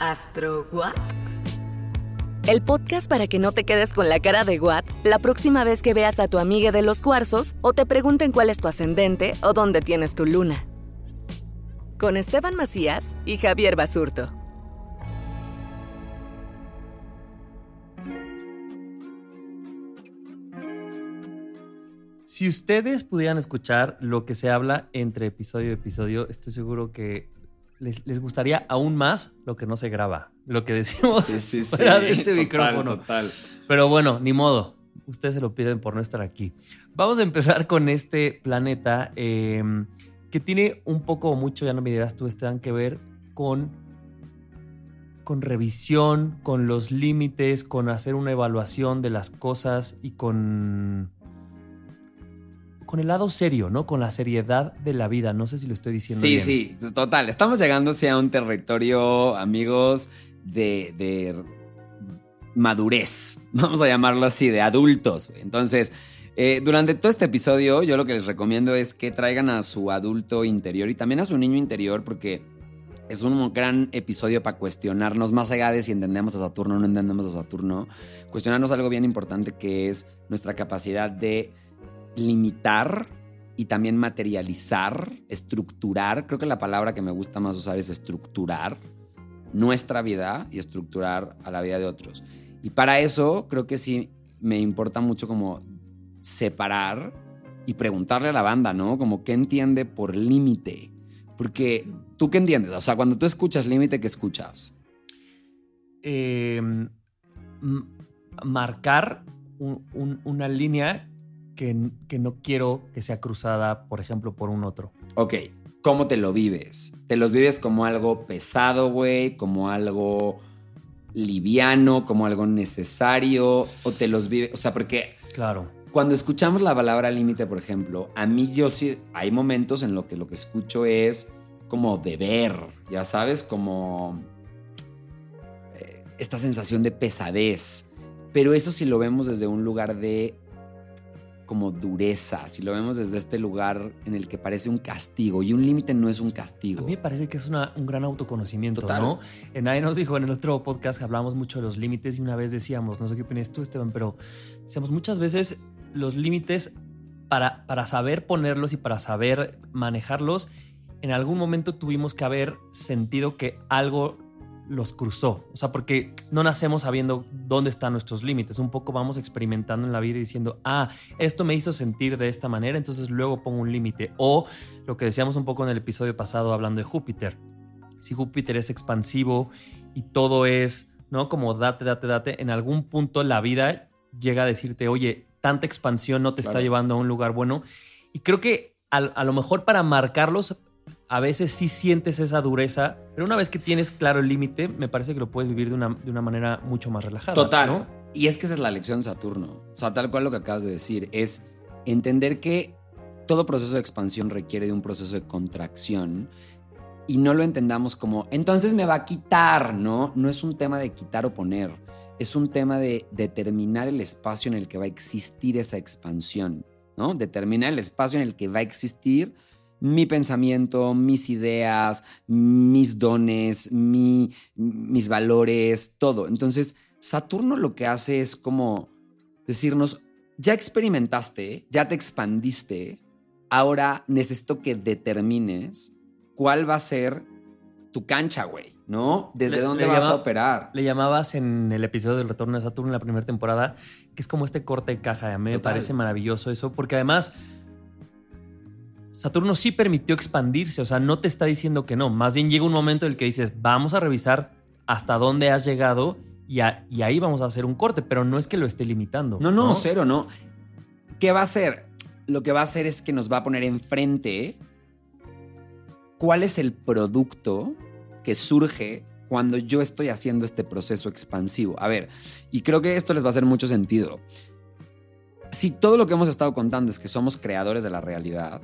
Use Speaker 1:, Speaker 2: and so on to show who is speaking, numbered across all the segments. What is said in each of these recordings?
Speaker 1: ¿Astro What? El podcast para que no te quedes con la cara de What la próxima vez que veas a tu amiga de los cuarzos o te pregunten cuál es tu ascendente o dónde tienes tu luna. Con Esteban Macías y Javier Basurto.
Speaker 2: Si ustedes pudieran escuchar lo que se habla entre episodio y episodio, estoy seguro que les, les gustaría aún más lo que no se graba, lo que decimos
Speaker 3: Sí, sí, sí.
Speaker 2: fuera de este
Speaker 3: Total,
Speaker 2: micrófono.
Speaker 3: total.
Speaker 2: Pero bueno, ni modo. Ustedes se lo piden por no estar aquí. Vamos a empezar con este planeta eh, que tiene un poco o mucho, ya no me dirás tú, Esteban, que ver con, con revisión, con los límites, con hacer una evaluación de las cosas y con, con el lado serio, ¿no? Con la seriedad de la vida. No sé si lo estoy diciendo
Speaker 3: Sí,
Speaker 2: bien.
Speaker 3: sí, total. Estamos llegando a un territorio, amigos, de, de madurez. Vamos a llamarlo así, de adultos. Entonces, eh, durante todo este episodio, yo lo que les recomiendo es que traigan a su adulto interior y también a su niño interior, porque es un gran episodio para cuestionarnos, más allá de si entendemos a Saturno o no entendemos a Saturno, cuestionarnos algo bien importante que es nuestra capacidad de limitar y también materializar, estructurar, creo que la palabra que me gusta más usar es estructurar nuestra vida y estructurar a la vida de otros. Y para eso creo que sí me importa mucho como separar y preguntarle a la banda, ¿no? Como qué entiende por límite. Porque tú qué entiendes, o sea, cuando tú escuchas límite, ¿qué escuchas?
Speaker 2: eh, m- marcar un- un- una línea que, que no quiero que sea cruzada, por ejemplo, por un otro.
Speaker 3: Ok, ¿cómo te lo vives? ¿Te los vives como algo pesado, güey? ¿Como algo liviano? ¿Como algo necesario? ¿O te los vives? O sea, porque
Speaker 2: Claro.
Speaker 3: cuando escuchamos la palabra límite, por ejemplo, a mí yo sí, hay momentos en los que lo que escucho es como deber, ya sabes, como eh, esta sensación de pesadez. Pero eso si lo vemos desde un lugar de como dureza, si lo vemos desde este lugar en el que parece un castigo y un límite no es un
Speaker 2: A
Speaker 3: castigo.
Speaker 2: mí me parece que es una- un gran autoconocimiento,
Speaker 3: Total.
Speaker 2: ¿no? En nos dijo en el otro podcast que hablamos mucho de los límites y una vez decíamos, no sé qué opinas tú, Esteban, pero decíamos muchas veces los límites para, para saber ponerlos y para saber manejarlos, en algún momento tuvimos que haber sentido que algo los cruzó. O sea, porque no nacemos sabiendo dónde están nuestros límites. Un poco vamos experimentando en la vida y diciendo, ah, esto me hizo sentir de esta manera, entonces luego pongo un límite. O lo que decíamos un poco en el episodio pasado hablando de Júpiter. Si Júpiter es expansivo y todo es, ¿no? Como date, date, date, en algún punto la vida llega a decirte, oye, tanta expansión no te está llevando a un lugar bueno. Y creo que a, a lo mejor para marcarlos, a veces sí sientes esa dureza, pero una vez que tienes claro el límite, me parece que lo puedes vivir de una, de una manera mucho más relajada.
Speaker 3: Total.
Speaker 2: ¿no?
Speaker 3: Y es que esa es la lección de Saturno. O sea, tal cual lo que acabas de decir es entender que todo proceso de expansión requiere de un proceso de contracción y no lo entendamos como, entonces me va a quitar, ¿no? No es un tema de quitar o poner, es un tema de determinar el espacio en el que va a existir esa expansión, ¿no? Determinar el espacio en el que va a existir mi pensamiento, mis ideas, mis dones, mi, mis valores, todo. Entonces, Saturno lo que hace es como decirnos, ya experimentaste, ya te expandiste, ahora necesito que determines cuál va a ser tu cancha, güey, ¿no? ¿Desde dónde vas a operar?
Speaker 2: Le llamabas en el episodio del Retorno de Saturno en la primera temporada, que es como este corte de caja. A mí me parece maravilloso eso, porque además Saturno sí permitió expandirse, o sea, no te está diciendo que no. Más bien llega un momento en el que dices, vamos a revisar hasta dónde has llegado y, ahí vamos a hacer un corte, pero no es que lo esté limitando.
Speaker 3: No, no, cero, no. ¿Qué va a hacer? Lo que va a hacer es que nos va a poner enfrente cuál es el producto que surge cuando yo estoy haciendo este proceso expansivo. A ver, y creo que esto les va a hacer mucho sentido. Si todo lo que hemos estado contando es que somos creadores de la realidad,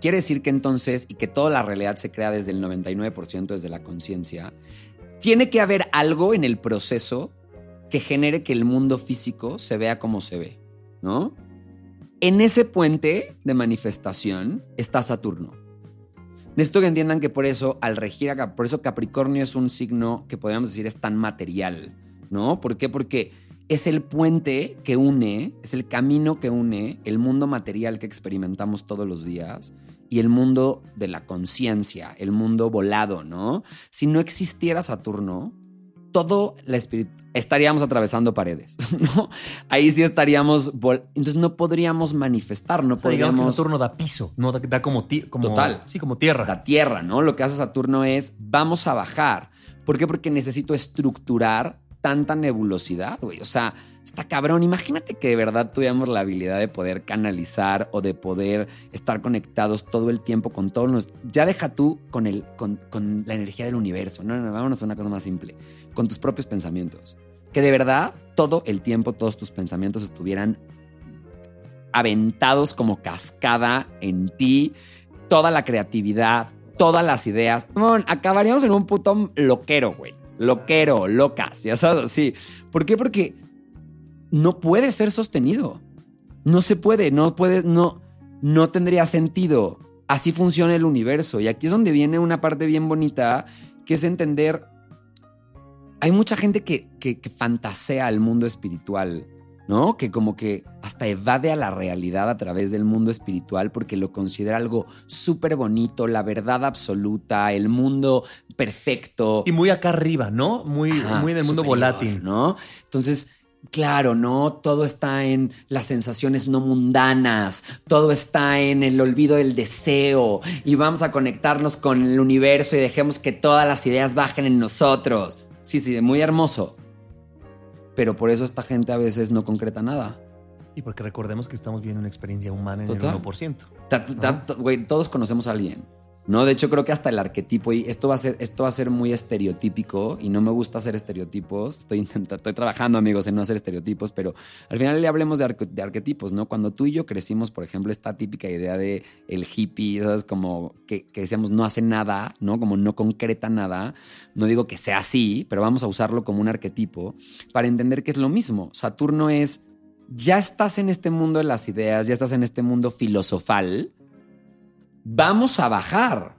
Speaker 3: quiere decir que entonces, y que toda la realidad se crea desde el 99% desde la conciencia, tiene que haber algo en el proceso que genere que el mundo físico se vea como se ve, ¿no? En ese puente de manifestación está Saturno. Necesito que entiendan que por eso, al regir por eso Capricornio es un signo que podríamos decir es tan material, ¿no? ¿Por qué? Porque es el puente que une, es el camino que une el mundo material que experimentamos todos los días y el mundo de la conciencia, el mundo volado, ¿no? Si no existiera Saturno, todo la espíritu estaríamos atravesando paredes, ¿no? Ahí sí estaríamos, entonces no podríamos manifestar, no podríamos.
Speaker 2: Digamos que Saturno da piso, no da, como, como,
Speaker 3: total,
Speaker 2: sí, como tierra.
Speaker 3: Da tierra, ¿no? Lo que hace Saturno es vamos a bajar. ¿Por qué? Porque necesito estructurar tanta nebulosidad, güey. O sea, está cabrón. Imagínate que de verdad tuviéramos la habilidad de poder canalizar o de poder estar conectados todo el tiempo con todos los. Ya deja tú con, el, con, con la energía del universo. No, no, vámonos a una cosa más simple. Con tus propios pensamientos. Que de verdad todo el tiempo todos tus pensamientos estuvieran aventados como cascada en ti. Toda la creatividad, todas las ideas. Acabaríamos en un puto loquero, güey loquero, locas, ya sabes, así. ¿Por qué? Porque no puede ser sostenido. No se puede, no puede, no, no tendría sentido. Así funciona el universo. Y aquí es donde viene una parte bien bonita, que es entender, hay mucha gente que, que, que fantasea el mundo espiritual ¿no? Que como que hasta evade a la realidad a través del mundo espiritual porque lo considera algo súper bonito, la verdad absoluta, el mundo perfecto.
Speaker 2: Y muy acá arriba, ¿no? Muy, muy en el mundo volátil.
Speaker 3: ¿no? Entonces, Claro, ¿no? Todo está en las sensaciones no mundanas, todo está en el olvido del deseo y vamos a conectarnos con el universo y dejemos que todas las ideas bajen en nosotros. Sí, sí, muy hermoso pero por eso esta gente a veces no concreta nada.
Speaker 2: Y porque recordemos que estamos viendo una experiencia humana en el
Speaker 3: 1%. Güey, todos conocemos a alguien. No, de hecho creo que hasta el arquetipo y esto va a ser esto va a ser muy estereotípico y no me gusta hacer estereotipos. Estoy estoy trabajando amigos en no hacer estereotipos, pero al final le hablemos de, arquetipos, ¿no? Cuando tú y yo crecimos, por ejemplo, esta típica idea de el hippie, ¿sabes? Como que, que decíamos no hace nada, ¿no? Como no concreta nada. No digo que sea así, pero vamos a usarlo como un arquetipo para entender que es lo mismo. Saturno es ya estás en este mundo de las ideas, ya estás en este mundo filosofal vamos a bajar.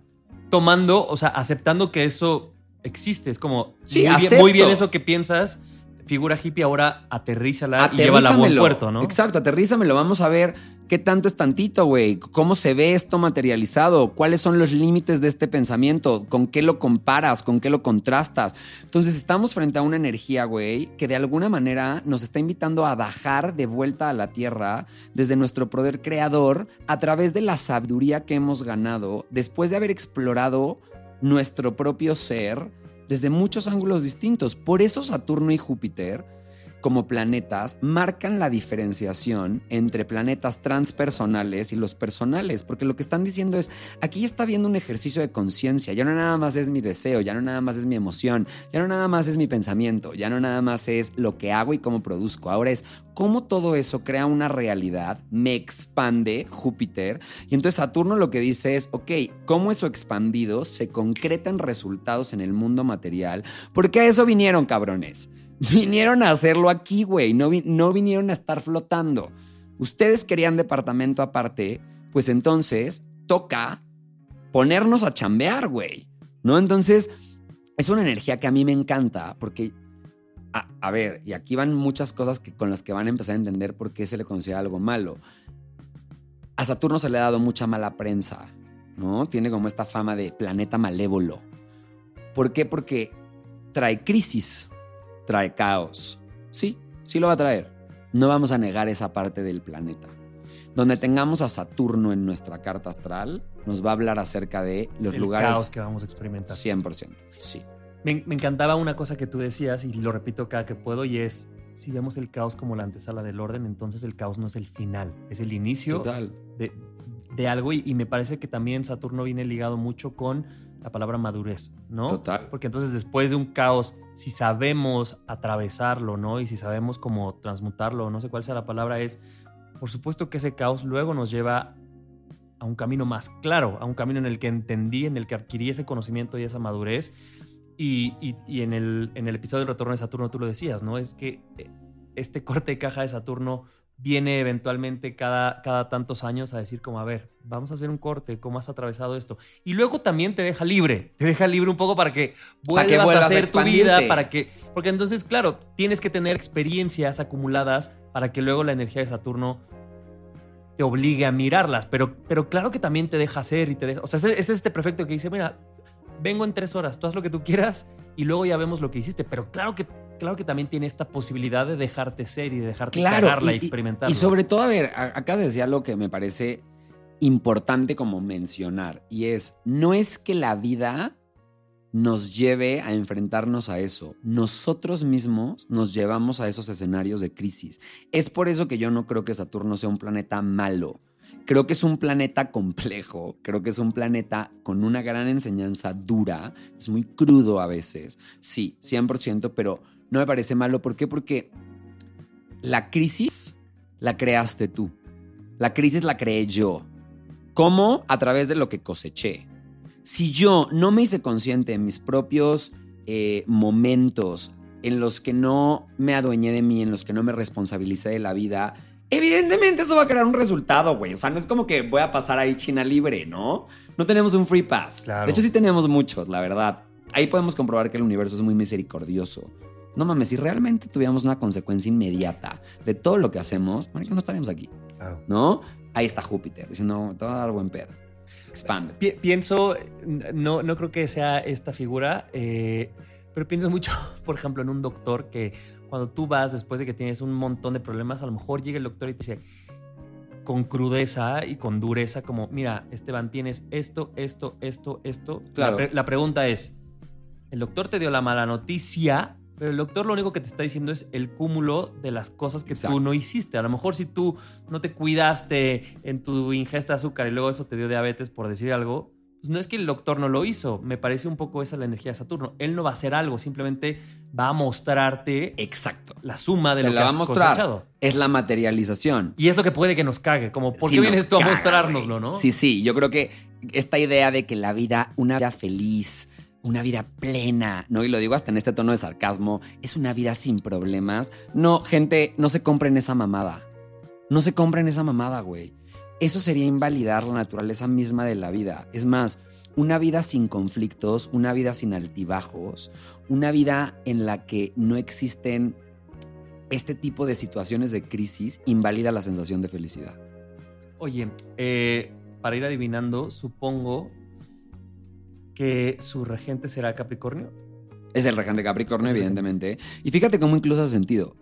Speaker 2: Tomando, o sea, aceptando que eso existe. Es como,
Speaker 3: sí,
Speaker 2: muy, bien, muy bien eso que piensas figura hippie ahora aterrízala y llévala a buen puerto, ¿no?
Speaker 3: Exacto, aterrízamelo. Vamos a ver qué tanto es tantito, güey. ¿Cómo se ve esto materializado? ¿Cuáles son los límites de este pensamiento? ¿Con qué lo comparas? ¿Con qué lo contrastas? Entonces estamos frente a una energía, güey, que de alguna manera nos está invitando a bajar de vuelta a la tierra desde nuestro poder creador a través de la sabiduría que hemos ganado después de haber explorado nuestro propio ser desde muchos ángulos distintos. Por eso Saturno y Júpiter como planetas marcan la diferenciación entre planetas transpersonales y los personales, porque lo que están diciendo es, aquí está viendo un ejercicio de conciencia, ya no nada más es mi deseo, ya no nada más es mi emoción, ya no nada más es mi pensamiento, ya no nada más es lo que hago y cómo produzco, ahora es cómo todo eso crea una realidad, me expande Júpiter, y entonces Saturno lo que dice es, ok, cómo eso expandido se concreta en resultados en el mundo material, porque a eso vinieron cabrones. Vinieron a hacerlo aquí, güey. No, vinieron a estar flotando. Ustedes querían departamento aparte, pues entonces toca ponernos a chambear, güey. ¿No? Entonces, es una energía que a mí me encanta porque, a, ver, y aquí van muchas cosas que, con las que van a empezar a entender por qué se le considera algo malo. A Saturno se le ha dado mucha mala prensa, ¿no? Tiene como esta fama de planeta malévolo. ¿Por qué? Porque trae crisis trae caos. Sí, sí lo va a traer. No vamos a negar esa parte del planeta. Donde tengamos a Saturno en nuestra carta astral, nos va a hablar acerca de los
Speaker 2: el
Speaker 3: lugares.
Speaker 2: caos que vamos a experimentar.
Speaker 3: 100%, sí.
Speaker 2: Me, me, encantaba una cosa que tú decías, y lo repito cada que puedo, y es: si vemos el caos como la antesala del orden, entonces el caos no es el final, es el inicio de, de, algo. Y, y me parece que también Saturno viene ligado mucho con la palabra madurez, ¿no?
Speaker 3: Total.
Speaker 2: Porque entonces después de un caos, si sabemos atravesarlo, ¿no? Y si sabemos cómo transmutarlo, no sé cuál sea la palabra, es, por supuesto que ese caos luego nos lleva a un camino más claro, a un camino en el que entendí, en el que adquirí ese conocimiento y esa madurez. Y, y, en, el, en el episodio del retorno de Saturno tú lo decías, ¿no? Es que eh, este corte de caja de Saturno viene eventualmente cada, cada tantos años a decir como, a ver, vamos a hacer un corte, ¿cómo has atravesado esto? Y luego también te deja libre, te deja libre un poco para que vuelvas, a hacer tu vida, para que, porque entonces, claro, tienes que tener experiencias acumuladas para que luego la energía de Saturno te obligue a mirarlas, pero, pero claro que también te deja hacer y te deja, o sea, es, es este perfecto que dice, mira, vengo en tres horas, tú haz lo que tú quieras y luego ya vemos lo que hiciste, pero claro que claro que también tiene esta posibilidad de dejarte ser y de dejarte
Speaker 3: claro,
Speaker 2: y, experimentar.
Speaker 3: Y sobre todo, a ver, acá decía algo que me parece importante como mencionar, y es, no es que la vida nos lleve a enfrentarnos a eso. Nosotros mismos nos llevamos a esos escenarios de crisis. Es por eso que yo no creo que Saturno sea un planeta malo. Creo que es un planeta complejo, creo que es un planeta con una gran enseñanza dura, es muy crudo a veces, sí, 100%, pero no me parece malo. ¿Por qué? Porque la crisis la creaste tú. La crisis la creé yo. ¿Cómo? A través de lo que coseché. Si yo no me hice consciente en mis propios eh, momentos en los que no me adueñé de mí, en los que no me responsabilicé de la vida, evidentemente eso va a crear un resultado, güey. O sea, no es como que voy a pasar ahí China libre, ¿no? No tenemos un free pass. De hecho, sí tenemos muchos, la verdad. Ahí podemos comprobar que el universo es muy misericordioso no mames, si realmente tuviéramos una consecuencia inmediata de todo lo que hacemos, no estaríamos aquí. ¿No? Ahí está Júpiter, diciendo, todo a buen pedo. Expande.
Speaker 2: pienso, no, no creo que sea esta figura, eh, pero pienso mucho, por ejemplo, en un doctor que cuando tú vas después de que tienes un montón de problemas, a lo mejor llega el doctor y te dice, con crudeza y con dureza, como, mira, Esteban, tienes esto, esto, esto, esto.
Speaker 3: Claro.
Speaker 2: La, la pregunta es, ¿el doctor te dio la mala noticia pero el doctor lo único que te está diciendo es el cúmulo de las cosas que tú no hiciste. A lo mejor si tú no te cuidaste en tu ingesta de azúcar y luego eso te dio diabetes, por decir algo, pues no es que el doctor no lo hizo. Me parece un poco esa la energía de Saturno. Él no va a hacer algo, simplemente va a mostrarte
Speaker 3: Exacto.
Speaker 2: la suma de lo que
Speaker 3: la
Speaker 2: has
Speaker 3: va a mostrar. Es la materialización.
Speaker 2: Y es lo que puede que nos cague. Como, ¿por qué vienes tú a mostrárnoslo, no?
Speaker 3: Sí, sí. Yo creo que esta idea de que la vida, una vida feliz, una vida plena, ¿no? Y lo digo hasta en este tono de sarcasmo, es una vida sin problemas. No, gente, no se compren esa mamada. No se compren esa mamada, güey. Eso sería invalidar la naturaleza misma de la vida. Es más, una vida sin conflictos, una vida sin altibajos, una vida en la que no existen este tipo de situaciones de crisis, invalida la sensación de felicidad.
Speaker 2: Oye, eh, para ir adivinando, supongo que su regente será Capricornio.
Speaker 3: Es el regente Capricornio, evidentemente. Y fíjate cómo incluso hace sentido.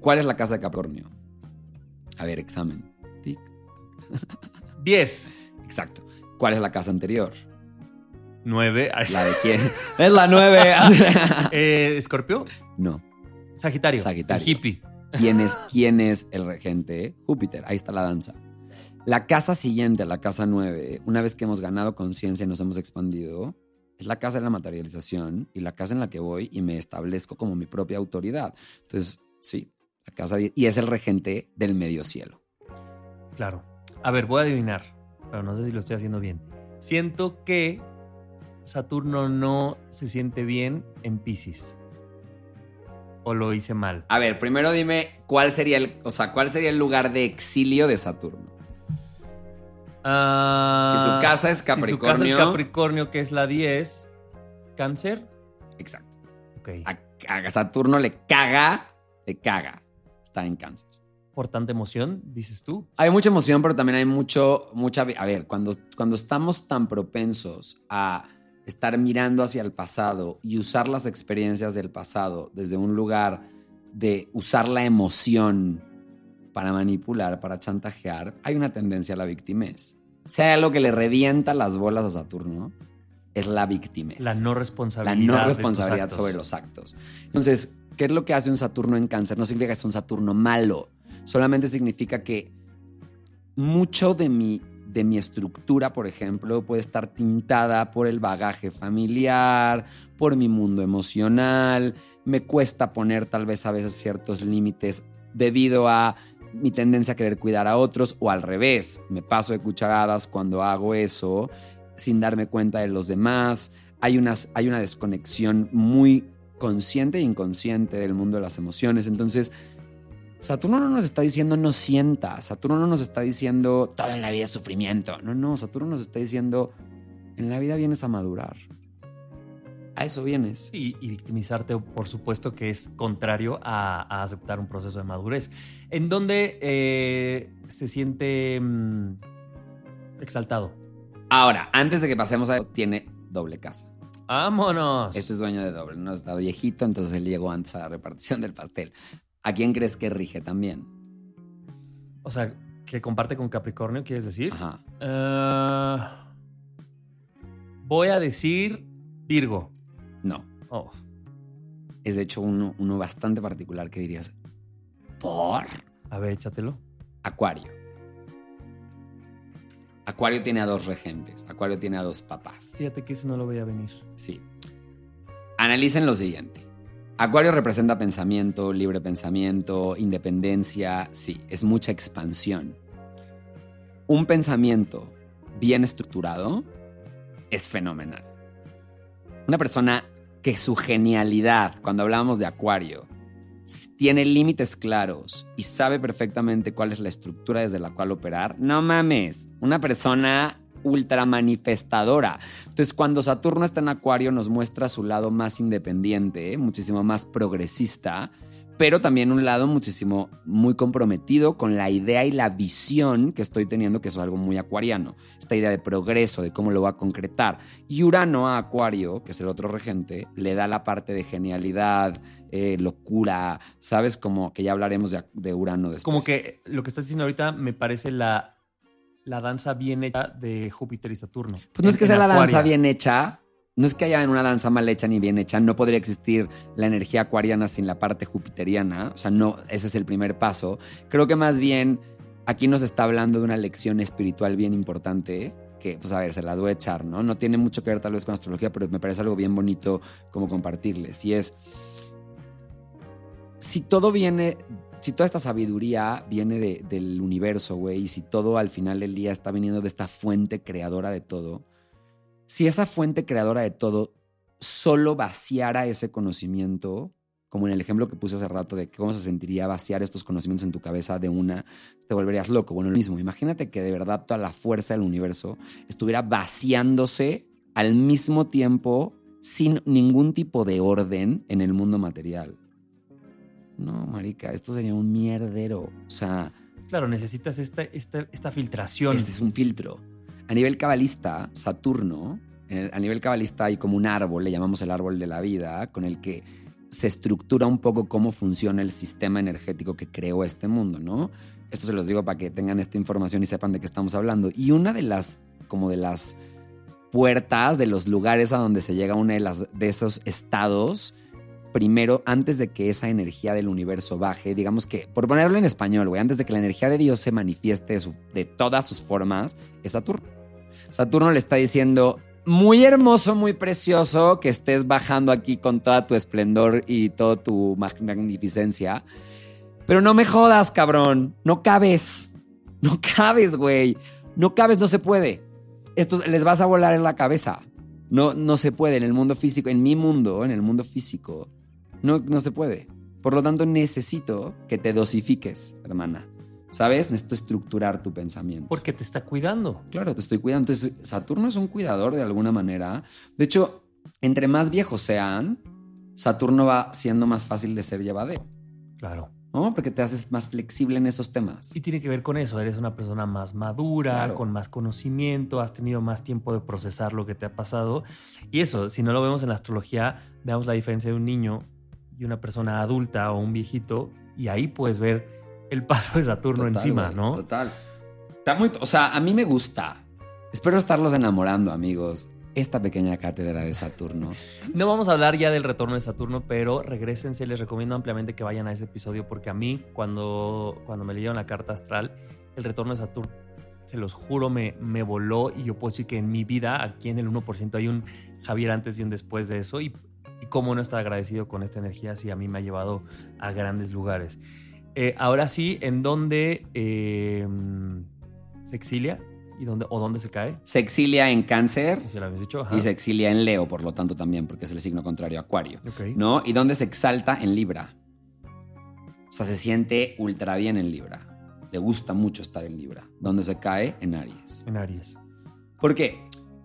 Speaker 3: ¿Cuál es la casa de Capricornio? A ver, examen. Tic.
Speaker 2: 10.
Speaker 3: Exacto. ¿Cuál es la casa anterior?
Speaker 2: 9.
Speaker 3: ¿La de quién? es la 9.
Speaker 2: eh, ¿Escorpio?
Speaker 3: No.
Speaker 2: Sagitario.
Speaker 3: Sagitario.
Speaker 2: el hippie.
Speaker 3: ¿Quién es, ¿Quién es el regente? Júpiter. Ahí está la danza. La casa siguiente, la casa 9, una vez que hemos ganado conciencia y nos hemos expandido, es la casa de la materialización y la casa en la que voy y me establezco como mi propia autoridad. Entonces, sí, la casa 10 y es el regente del medio cielo.
Speaker 2: Claro. A ver, voy a adivinar, pero no sé si lo estoy haciendo bien. Siento que Saturno no se siente bien en Pisces. ¿O lo hice mal?
Speaker 3: A ver, primero dime cuál sería el, o sea, cuál sería el lugar de exilio de Saturno.
Speaker 2: Ah,
Speaker 3: Si su casa es
Speaker 2: Si su casa
Speaker 3: Capricornio.
Speaker 2: es Capricornio, que es la 10. ¿Cáncer?
Speaker 3: Exacto.
Speaker 2: Ok.
Speaker 3: A, a Saturno le caga, le caga estar en cáncer.
Speaker 2: Por tanta emoción, dices tú.
Speaker 3: Hay mucha emoción, pero también hay mucho, mucha... A ver, cuando, cuando estamos tan propensos a estar mirando hacia el pasado y usar las experiencias del pasado desde un lugar de usar la emoción para manipular, para chantajear, hay una tendencia a la victimez. Hay algo que le revienta las bolas a Saturno, es la victimez.
Speaker 2: La no
Speaker 3: la
Speaker 2: responsabilidad.
Speaker 3: no
Speaker 2: de tus
Speaker 3: responsabilidad sobre los actos. Entonces, ¿qué es lo que hace un Saturno en cáncer? No significa que es un Saturno malo, solamente significa que mucho de mi, de mi estructura, por ejemplo, puede estar tintada por el bagaje familiar, por mi mundo emocional, me cuesta poner tal vez a veces ciertos límites debido a mi tendencia a querer cuidar a otros o al revés, me paso de cucharadas cuando hago eso sin darme cuenta de los demás. Hay, unas, hay una desconexión muy consciente e inconsciente del mundo de las emociones. Entonces, Saturno no nos está diciendo no sienta, Saturno no nos está diciendo todo en la vida es sufrimiento. No, no, Saturno nos está diciendo en la vida vienes a madurar. A eso vienes.
Speaker 2: Y, y victimizarte, por supuesto, que es contrario a, a aceptar un proceso de madurez. En donde eh, se siente mm, exaltado.
Speaker 3: Ahora, antes de que pasemos a eso, tiene doble casa.
Speaker 2: ¡Vámonos!
Speaker 3: Este es dueño de doble, no está viejito, entonces él llegó antes a la repartición del pastel. ¿A quién crees que rige también?
Speaker 2: O sea, que comparte con Capricornio, ¿quieres decir?
Speaker 3: Ajá.
Speaker 2: Ah, voy a decir Virgo.
Speaker 3: No.
Speaker 2: Oh,
Speaker 3: Es de hecho uno, uno bastante particular que dirías, ¿por?
Speaker 2: a ver, échatelo.
Speaker 3: Acuario. Acuario tiene a dos regentes. Acuario tiene a dos papás.
Speaker 2: Fíjate que ese no lo voy a venir.
Speaker 3: Sí. Analicen lo siguiente. Acuario representa pensamiento, libre pensamiento, independencia. Sí, es mucha expansión. Un pensamiento bien estructurado es fenomenal. Una persona que su genialidad, cuando hablábamos de Acuario, tiene límites claros y sabe perfectamente cuál es la estructura desde la cual operar, no mames, una persona ultra manifestadora. Entonces, cuando Saturno está en Acuario, nos muestra su lado más independiente, muchísimo más progresista, pero también un lado muchísimo, muy comprometido con la idea y la visión que estoy teniendo, que es algo muy acuariano. Esta idea de progreso, de cómo lo va a concretar. Y Urano a Acuario, que es el otro regente, le da la parte de genialidad, eh, locura, ¿sabes? Como que ya hablaremos de, de Urano después.
Speaker 2: Como que lo que estás diciendo ahorita me parece la, la danza bien hecha de Júpiter y Saturno.
Speaker 3: Pues no es que sea la danza bien hecha, no es que haya una danza mal hecha ni bien hecha, no podría existir la energía acuariana sin la parte jupiteriana, o sea, no, ese es el primer paso. Creo que más bien aquí nos está hablando de una lección espiritual bien importante, que, pues a ver, se la voy a echar, ¿no? No tiene mucho que ver tal vez con astrología, pero me parece algo bien bonito como compartirles, y es, si todo viene, si toda esta sabiduría viene de- del universo, güey, y si todo al final del día está viniendo de esta fuente creadora de todo, si esa fuente creadora de todo solo vaciara ese conocimiento, como en el ejemplo que puse hace rato de cómo se sentiría vaciar estos conocimientos en tu cabeza de una, te volverías loco. Bueno, lo mismo, imagínate que de verdad toda la fuerza del universo estuviera vaciándose al mismo tiempo sin ningún tipo de orden en el mundo material. No, marica, esto sería un mierdero. O sea,
Speaker 2: Claro, necesitas esta, esta, esta filtración.
Speaker 3: este es un filtro. A nivel cabalista, Saturno, el- a nivel cabalista hay como un árbol, le llamamos el árbol de la vida, con el que se estructura un poco cómo funciona el sistema energético que creó este mundo, ¿no? Esto se los digo para que tengan esta información y sepan de qué estamos hablando. Y una de las, como de las puertas, de los lugares a donde se llega a uno de, las, de esos estados, primero, antes de que esa energía del universo baje, digamos que, por ponerlo en español, güey, antes de que la energía de Dios se manifieste de, todas sus formas, es Saturno. Saturno le está diciendo, muy hermoso, muy precioso que estés bajando aquí con toda tu esplendor y toda tu mag- magnificencia, pero no me jodas, cabrón, no cabes, no cabes, güey, no cabes, no se puede. Estos les vas a volar en la cabeza. No, no se puede en el mundo físico, en mi mundo, en el mundo físico, no, no se puede. Por lo tanto, necesito que te dosifiques, hermana. ¿Sabes? Necesito estructurar tu pensamiento.
Speaker 2: Porque te está cuidando.
Speaker 3: Claro, te estoy cuidando. Entonces, Saturno es un cuidador de alguna manera. De hecho, entre más viejos sean, Saturno va siendo más fácil de ser llevadero,
Speaker 2: Claro.
Speaker 3: ¿no? Porque te haces más flexible en esos temas.
Speaker 2: Y tiene que ver con eso. Eres una persona más madura,
Speaker 3: Claro.
Speaker 2: con más conocimiento, has tenido más tiempo de procesar lo que te ha pasado. Y eso, si no lo vemos en la astrología, veamos la diferencia de un niño y una persona adulta o un viejito, y ahí puedes ver el paso de Saturno
Speaker 3: Total,
Speaker 2: encima, ¿no?
Speaker 3: Total. Está muy, o sea, a mí me gusta. Espero estarlos enamorando, amigos. Esta pequeña cátedra de Saturno.
Speaker 2: No vamos a hablar ya del retorno de Saturno, pero regresense. Les recomiendo ampliamente que vayan a ese episodio porque a mí, cuando, cuando me leyeron la carta astral, el retorno de Saturno, se los juro, me, me voló. Y yo puedo decir que en mi vida, aquí en el 1%, hay un Javier antes y un después de eso. Y, y cómo no estar agradecido con esta energía si a mí me ha llevado a grandes lugares. Eh, ahora sí, ¿en dónde eh, se exilia? ¿Y dónde, ¿O dónde se cae?
Speaker 3: Se exilia en Cáncer
Speaker 2: Si lo dicho. ajá.
Speaker 3: y se exilia en Leo, por lo tanto también, porque es el signo contrario Acuario.
Speaker 2: Ok.
Speaker 3: ¿No? Y donde se exalta en Libra. O sea, se siente ultra bien en Libra. Le gusta mucho estar en Libra. Donde se cae en Aries.
Speaker 2: En Aries.
Speaker 3: ¿Por qué?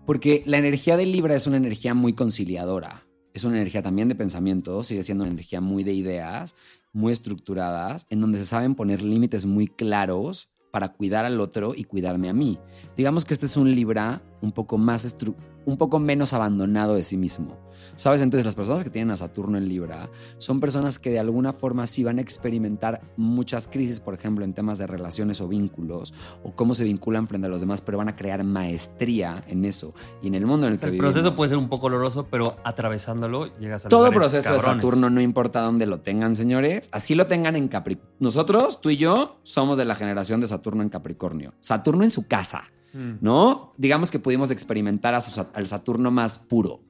Speaker 3: Porque la energía de Libra es una energía muy conciliadora. Es una energía también de pensamiento, sigue siendo una energía muy de ideas, muy estructuradas, en donde se saben poner límites muy claros para cuidar al otro y cuidarme a mí. Digamos que este es un Libra un poco más estru- un poco menos abandonado de sí mismo. ¿Sabes? Entonces las personas que tienen a Saturno en Libra son personas que de alguna forma sí van a experimentar muchas crisis, por ejemplo, en temas de relaciones o vínculos, o cómo se vinculan frente a los demás, pero van a crear maestría en eso. Y en el mundo en el
Speaker 2: O sea,
Speaker 3: que
Speaker 2: el proceso puede ser un poco doloroso, pero atravesándolo llegas a
Speaker 3: todo proceso de. Saturno, no importa dónde lo tengan, señores, así lo tengan en Capricornio. Nosotros, tú y yo, somos de la generación de Saturno en Capricornio. Saturno en su casa,
Speaker 2: Mm.
Speaker 3: ¿no? Digamos que pudimos experimentar a su al Saturno más puro,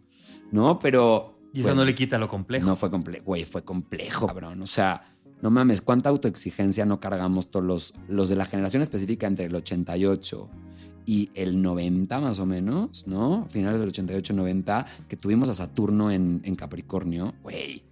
Speaker 3: ¿no? Pero...
Speaker 2: Y eso
Speaker 3: bueno,
Speaker 2: no le quita lo complejo.
Speaker 3: No fue complejo, güey, fue complejo, cabrón. O sea, no mames, cuánta autoexigencia no cargamos todos los, los de la generación específica entre el 88 y el 90 más o menos, ¿no? Finales del 88-90, que tuvimos a Saturno en, en Capricornio, güey.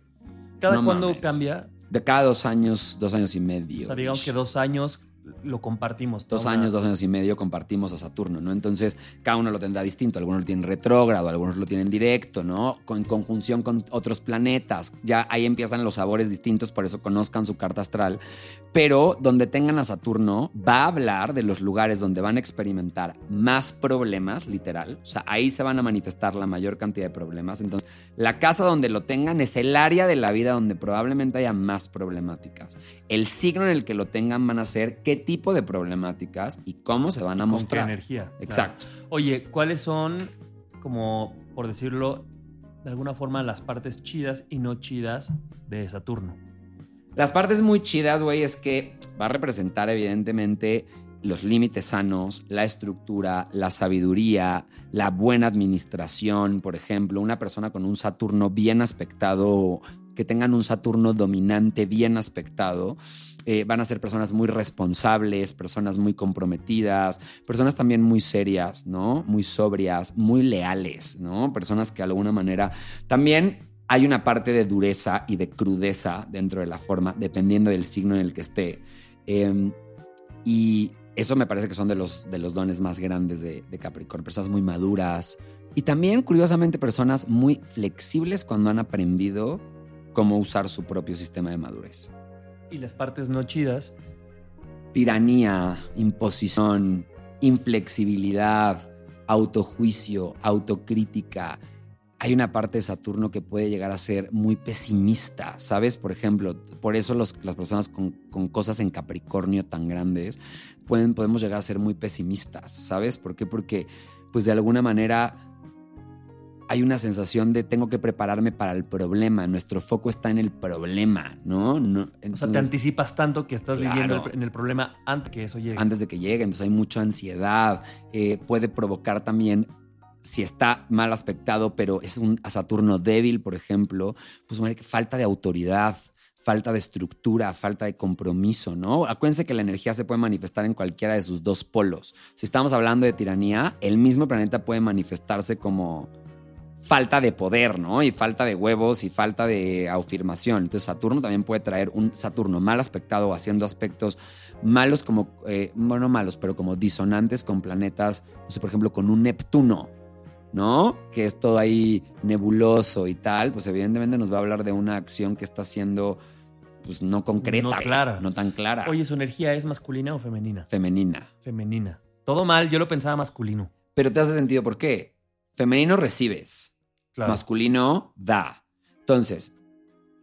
Speaker 2: ¿Cada
Speaker 3: no
Speaker 2: cuándo
Speaker 3: mames.
Speaker 2: cambia?
Speaker 3: De cada dos años, dos años y medio.
Speaker 2: O sea, digamos que dos años lo compartimos.
Speaker 3: Dos años,
Speaker 2: una-
Speaker 3: dos años y medio compartimos a Saturno, ¿no? Entonces, cada uno lo tendrá distinto. Algunos lo tienen retrógrado, algunos lo tienen directo, ¿no? Con, en conjunción con otros planetas. Ya ahí empiezan los sabores distintos, por eso conozcan su carta astral. Pero donde tengan a Saturno, va a hablar de los lugares donde van a experimentar más problemas, literal. O sea, ahí se van a manifestar la mayor cantidad de problemas. Entonces, la casa donde lo tengan es el área de la vida donde probablemente haya más problemáticas. El signo en el que lo tengan van a ser qué tipo de problemáticas y cómo se van a
Speaker 2: con qué
Speaker 3: mostrar.
Speaker 2: energía. claro.
Speaker 3: Exacto.
Speaker 2: Oye, ¿cuáles son, como por decirlo, de alguna forma las partes chidas y no chidas de Saturno?
Speaker 3: Las partes muy chidas, güey, es que va a representar evidentemente los límites sanos, la estructura, la sabiduría, la buena administración, por ejemplo, una persona con un Saturno bien aspectado, que tengan un Saturno dominante bien aspectado, eh, van a ser personas muy responsables, personas muy comprometidas, personas también muy serias, ¿no? Muy sobrias, muy leales, ¿no? Personas que de alguna manera también hay una parte de dureza y de crudeza dentro de la forma, dependiendo del signo en el que esté. Eh, y eso me parece que son de los, de los dones más grandes de, de Capricornio. Personas muy maduras y también, curiosamente, personas muy flexibles cuando han aprendido cómo usar su propio sistema de madurez.
Speaker 2: Y las partes no chidas,
Speaker 3: Tiranía, imposición, inflexibilidad, autojuicio, autocrítica. Hay una parte de Saturno que puede llegar a ser muy pesimista, ¿sabes? Por ejemplo, por eso los- las personas con, con cosas en Capricornio tan grandes pueden, podemos llegar a ser muy pesimistas, ¿sabes? ¿Por qué? Porque, pues de alguna manera, hay una sensación de tengo que prepararme para el problema. Nuestro foco está en el problema, ¿no? no
Speaker 2: o sea, te anticipas tanto que estás viviendo en el problema antes que eso llegue.
Speaker 3: Antes de que llegue. Entonces hay mucha ansiedad. Eh, puede provocar también si está mal aspectado, pero es un Saturno débil, por ejemplo, pues falta de autoridad, falta de estructura, falta de compromiso, ¿no? Acuérdense que la energía se puede manifestar en cualquiera de sus dos polos. Si estamos hablando de tiranía, el mismo planeta puede manifestarse como falta de poder, ¿no? Y falta de huevos y falta de afirmación. Entonces Saturno también puede traer un Saturno mal aspectado haciendo aspectos malos como, eh, bueno, malos, pero como disonantes con planetas, no sé, por ejemplo, con un Neptuno ¿no? Que es todo ahí nebuloso y tal, pues evidentemente nos va a hablar de una acción que está siendo pues no concreta,
Speaker 2: no clara,
Speaker 3: no tan clara.
Speaker 2: Oye, ¿su energía es masculina o femenina?
Speaker 3: Femenina.
Speaker 2: Femenina. Todo mal, yo lo pensaba masculino.
Speaker 3: Pero te hace sentido, ¿por qué? Femenino recibes, masculino da. Entonces,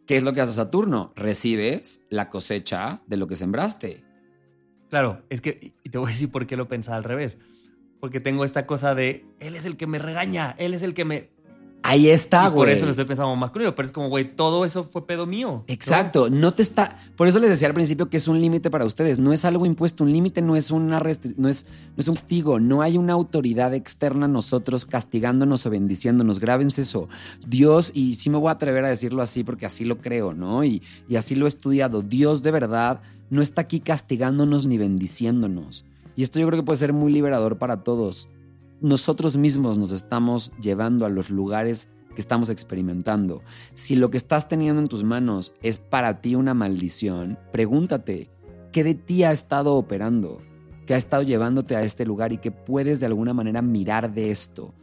Speaker 3: ¿qué es lo que hace Saturno? Recibes la cosecha de lo que sembraste.
Speaker 2: Claro, es que, y te voy a decir por qué lo pensaba al revés porque tengo esta cosa de, él es el que me regaña, él es el que me...
Speaker 3: Ahí está, güey.
Speaker 2: Por eso lo estoy pensando masculino, pero es como, güey, todo eso fue pedo mío.
Speaker 3: Exacto, ¿no? te está. Por eso les decía al principio que es un límite para ustedes. No es algo impuesto. Un límite no es una no es, no es un castigo. No hay una autoridad externa a nosotros castigándonos o bendiciéndonos. Grábense eso. Dios, y sí me voy a atrever a decirlo así porque así lo creo, ¿no? Y, y así lo he estudiado. Dios de verdad no está aquí castigándonos ni bendiciéndonos. Y esto yo creo que puede ser muy liberador para todos. Nosotros mismos nos estamos llevando a los lugares que estamos experimentando. Si lo que estás teniendo en tus manos es para ti una maldición, pregúntate, ¿qué de ti ha estado operando? ¿Qué ha estado llevándote a este lugar y que puedes de alguna manera mirar de esto?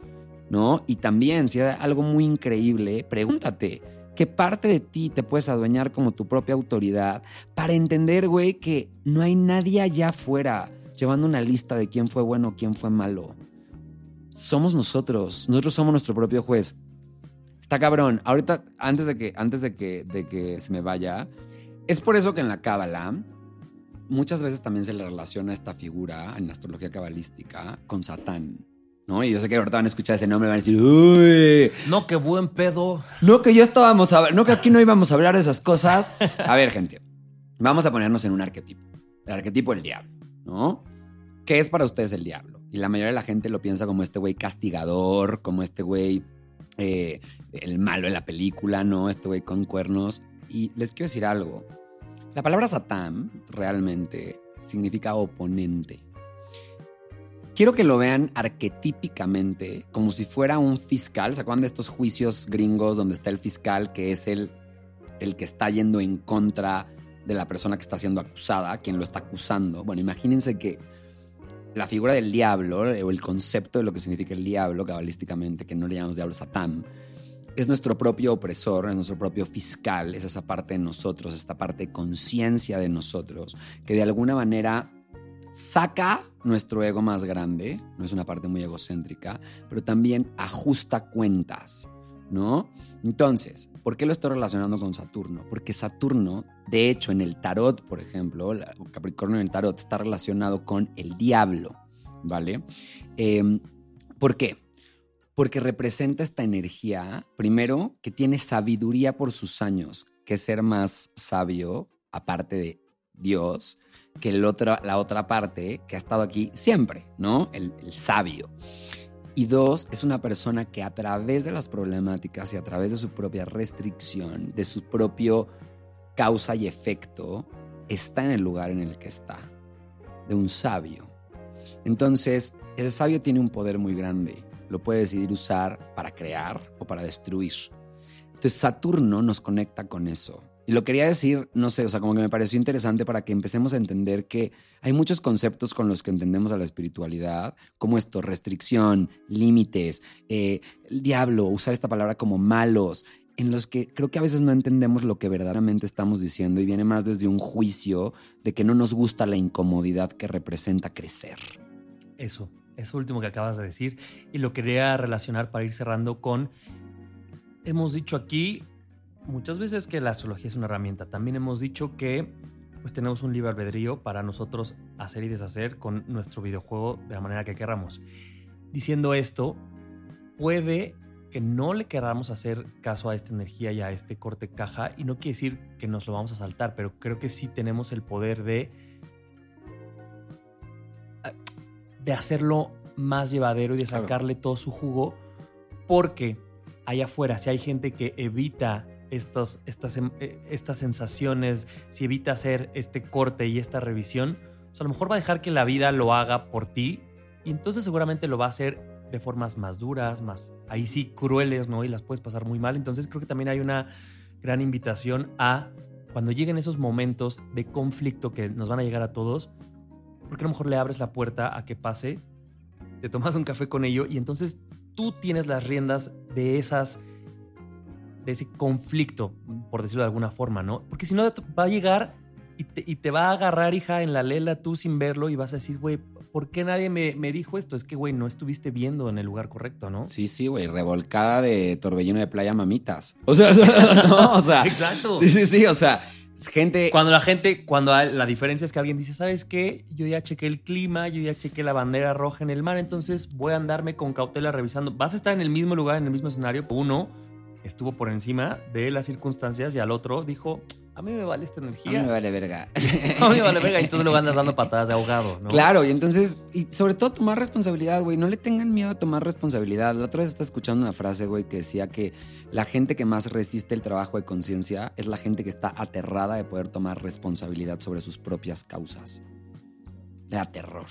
Speaker 3: ¿No? Y también, si hay algo muy increíble, pregúntate, ¿qué parte de ti te puedes adueñar como tu propia autoridad para entender, güey, que no hay nadie allá afuera llevando una lista de quién fue bueno, quién fue malo. Somos nosotros, nosotros somos nuestro propio juez. Está cabrón. Ahorita, antes de que, antes de que, de que se me vaya, es por eso que en la Cábala muchas veces también se le relaciona esta figura en la astrología cabalística con Satán. ¿no? Y yo sé que ahorita van a escuchar ese nombre y van a decir, uy.
Speaker 2: No, qué buen pedo.
Speaker 3: No, que ya estábamos a no, que aquí no íbamos a hablar de esas cosas. A ver, gente, vamos a ponernos en un arquetipo. El arquetipo del diablo. ¿No? ¿Qué es para ustedes el diablo? Y la mayoría de la gente lo piensa como este güey castigador, como este güey eh, el malo en la película, ¿no? Este güey con cuernos. Y les quiero decir algo. La palabra Satán realmente significa oponente. Quiero que lo vean arquetípicamente, como si fuera un fiscal. ¿Se acuerdan de estos juicios gringos donde está el fiscal que es el, el que está yendo en contra de la persona que está siendo acusada, quien lo está acusando. Bueno, imagínense que la figura del diablo o el concepto de lo que significa el diablo cabalísticamente, que no le llamamos diablo Satán, es nuestro propio opresor, es nuestro propio fiscal, es esa parte de nosotros, esta parte de conciencia de nosotros, que de alguna manera saca nuestro ego más grande, no es una parte muy egocéntrica, pero también ajusta cuentas ¿no? Entonces, ¿por qué lo estoy relacionando con Saturno? Porque Saturno, de hecho, en el tarot, por ejemplo, Capricornio en el tarot está relacionado con el diablo, ¿vale? Em, ¿Por qué? Porque representa esta energía, primero, que tiene sabiduría por sus años, que es ser más sabio, aparte de Dios, que la otra parte que ha estado aquí siempre, ¿no? el, el sabio. Y dos, es una persona que a través de las problemáticas y a través de su propia restricción, de su propio causa y efecto, está en el lugar en el que está, de un sabio. Entonces, ese sabio tiene un poder muy grande. Lo puede decidir usar para crear o para destruir. Entonces, Saturno nos conecta con eso. Y lo quería decir, no sé, o sea, como que me pareció interesante para que empecemos a entender que hay muchos conceptos con los que entendemos a la espiritualidad, como esto, restricción, límites, eh, el diablo, usar esta palabra como malos, en los que creo que a veces no entendemos lo que verdaderamente estamos diciendo y viene más desde un juicio de que no nos gusta la incomodidad que representa crecer.
Speaker 2: Eso, eso último que acabas de decir. Y lo quería relacionar para ir cerrando con, hemos dicho aquí muchas veces que la astrología es una herramienta. También hemos dicho que pues tenemos un libre albedrío para nosotros hacer y deshacer con nuestro videojuego de la manera que queramos. Diciendo esto, puede que no le queramos hacer caso a esta energía y a este corte caja. Y no quiere decir que nos lo vamos a saltar, pero creo que sí tenemos el poder de, de hacerlo más llevadero y de sacarle todo su jugo. Porque allá afuera, si hay gente que evita estos, estas, em, eh, estas sensaciones, si evita hacer este corte y esta revisión, pues a lo mejor va a dejar que la vida lo haga por ti y entonces seguramente lo va a hacer de formas más duras, más ahí sí crueles, ¿no? Y las puedes pasar muy mal. Entonces creo que también hay una gran invitación a cuando lleguen esos momentos de conflicto que nos van a llegar a todos, porque a lo mejor le abres la puerta a que pase, te tomas un café con ello y entonces tú tienes las riendas de esas de ese conflicto, por decirlo de alguna forma, ¿no? Porque si no va a llegar y te, y te, va a agarrar, hija, en la lela tú sin verlo y vas a decir, güey, ¿por qué nadie me, me dijo esto? Es que, güey, no estuviste viendo en el lugar correcto, ¿no?
Speaker 3: Sí, sí, güey, revolcada de torbellino de playa mamitas. O sea, no, o sea.
Speaker 2: Exacto.
Speaker 3: Sí, sí, sí, o sea, gente...
Speaker 2: Cuando la gente, cuando la diferencia es que alguien dice, ¿sabes qué? Yo ya chequé el clima, yo ya chequé la bandera roja en el mar, entonces voy a andarme con cautela revisando. Vas a estar en el mismo lugar, en el mismo escenario. Uno, estuvo por encima de las circunstancias y al otro dijo, a mí me vale esta energía.
Speaker 3: A mí me vale verga.
Speaker 2: a mí me vale verga. Y entonces lo andas dando patadas de ahogado, ¿no?
Speaker 3: Claro, y entonces, y sobre todo tomar responsabilidad, güey. No le tengan miedo a tomar responsabilidad. La otra vez estaba escuchando una frase, güey, que decía que la gente que más resiste el trabajo de conciencia es la gente que está aterrada de poder tomar responsabilidad sobre sus propias causas. Le da terror.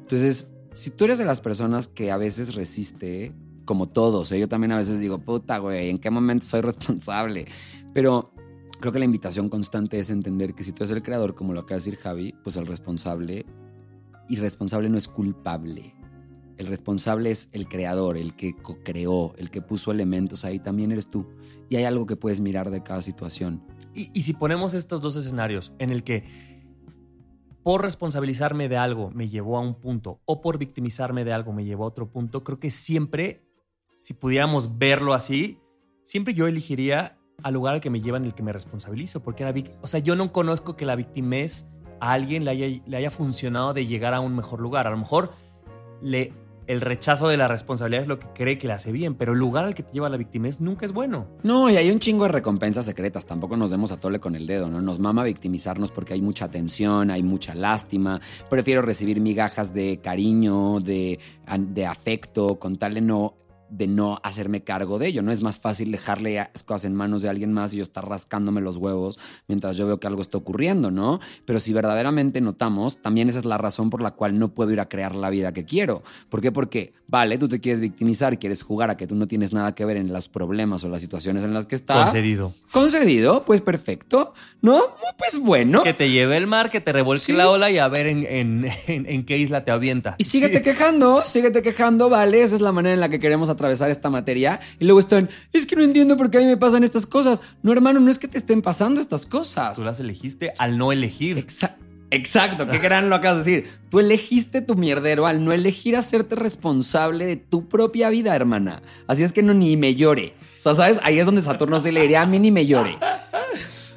Speaker 3: Entonces, si tú eres de las personas que a veces resiste, como todos, ¿eh? yo también a veces digo, puta, güey, ¿en qué momento soy responsable? Pero creo que la invitación constante es entender que si tú eres el creador, como lo acaba de decir Javi, pues el responsable, y responsable no es culpable. El responsable es el creador, el que creó, el que puso elementos ahí, también eres tú. Y hay algo que puedes mirar de cada situación.
Speaker 2: Y, y si ponemos estos dos escenarios en el que por responsabilizarme de algo me llevó a un punto o por victimizarme de algo me llevó a otro punto, creo que siempre si pudiéramos verlo así, siempre yo elegiría al lugar al que me lleva en el que me responsabilizo, porque la o sea, yo no conozco que la victimez a alguien le haya, le haya funcionado de llegar a un mejor lugar. A lo mejor le, el rechazo de la responsabilidad es lo que cree que le hace bien, pero el lugar al que te lleva la victimez nunca es bueno.
Speaker 3: No, y hay un chingo de recompensas secretas, tampoco nos demos a tole con el dedo, ¿no? Nos mama victimizarnos porque hay mucha tensión, hay mucha lástima. Prefiero recibir migajas de cariño, de, de afecto, con tal de no de no hacerme cargo de ello. No es más fácil dejarle las cosas en manos de alguien más y yo estar rascándome los huevos mientras yo veo que algo está ocurriendo, ¿no? Pero si verdaderamente notamos, también esa es la razón por la cual no puedo ir a crear la vida que quiero. ¿Por qué? Porque, vale, tú te quieres victimizar, quieres jugar a que tú no tienes nada que ver en los problemas o las situaciones en las que estás.
Speaker 2: Concedido.
Speaker 3: Concedido, pues perfecto. ¿No? Pues bueno.
Speaker 2: Que te lleve el mar, que te revuelque la ola y a ver en, en, qué isla te avienta.
Speaker 3: Y síguete quejando, síguete quejando, vale. Esa es la manera en la que queremos atravesar esta materia y luego están, es que no entiendo por qué a mí me pasan estas cosas. No, hermano, no es que te estén pasando estas cosas.
Speaker 2: Tú las elegiste al no elegir.
Speaker 3: Exacto. Exacto, qué gran lo acabas de decir. Tú elegiste tu mierdero al no elegir hacerte responsable de tu propia vida, hermana. Así es que no ni me llore. O sea, ¿sabes? Ahí es donde Saturno se le diría a mí ni me llore.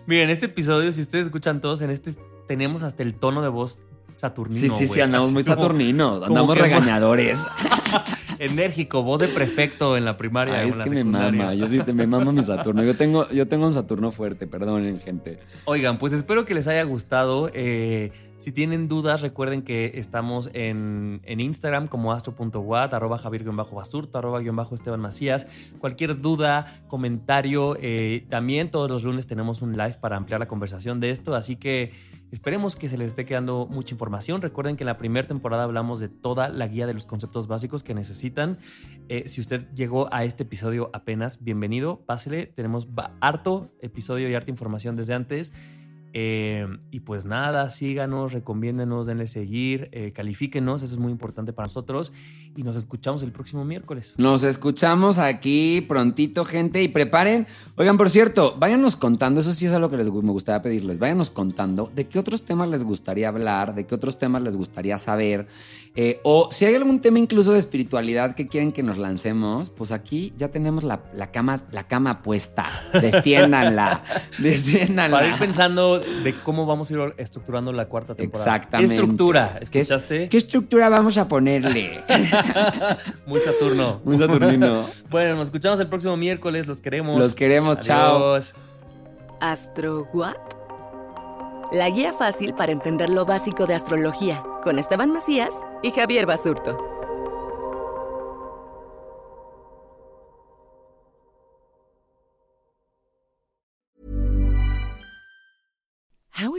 Speaker 2: Miren, este episodio, si ustedes escuchan todos, en este tenemos hasta el tono de voz saturnino.
Speaker 3: Sí, sí, sí, andamos muy saturninos, andamos regañadores.
Speaker 2: enérgico, voz de prefecto en la primaria.
Speaker 3: es que me mama, yo sí, me mama mi Saturno. Yo tengo, yo tengo un Saturno fuerte, perdonen, gente.
Speaker 2: Oigan, pues espero que les haya gustado. Eh, si tienen dudas, recuerden que estamos en, Instagram como astro.wat, arroba javier-basurto, arroba Esteban Macías. Cualquier duda, comentario, eh, también todos los lunes tenemos un live para ampliar la conversación de esto, así que esperemos que se les esté quedando mucha información. Recuerden que en la primera temporada hablamos de toda la guía de los conceptos básicos que necesitan. Eh, si usted llegó a este episodio apenas, bienvenido, pásele. Tenemos harto episodio y harta información desde antes. Eh, y pues nada, síganos, recomiéndenos, denle seguir, eh, califíquenos, eso es muy importante para nosotros. Y nos escuchamos el próximo miércoles.
Speaker 3: Nos escuchamos aquí prontito, gente. Y preparen. Oigan, por cierto, váyanos contando, eso sí es algo que les, me gustaría pedirles. Váyanos contando de qué otros temas les gustaría hablar, de qué otros temas les gustaría saber. Eh, o si hay algún tema incluso de espiritualidad que quieren que nos lancemos, pues aquí ya tenemos la, cama, la cama puesta. Destiéndanla. Destiéndanla.
Speaker 2: Para ir pensando de cómo vamos a ir estructurando la cuarta temporada.
Speaker 3: Exactamente.
Speaker 2: ¿Qué estructura?
Speaker 3: ¿Qué,
Speaker 2: ¿Escuchaste?
Speaker 3: ¿Qué estructura vamos a ponerle?
Speaker 2: Muy Saturno.
Speaker 3: Muy saturnino.
Speaker 2: Bueno, nos escuchamos el próximo miércoles. Los queremos.
Speaker 3: Los queremos, chao.
Speaker 1: ¿Astro What? La guía fácil para entender lo básico de astrología con Esteban Macías y Javier Basurto.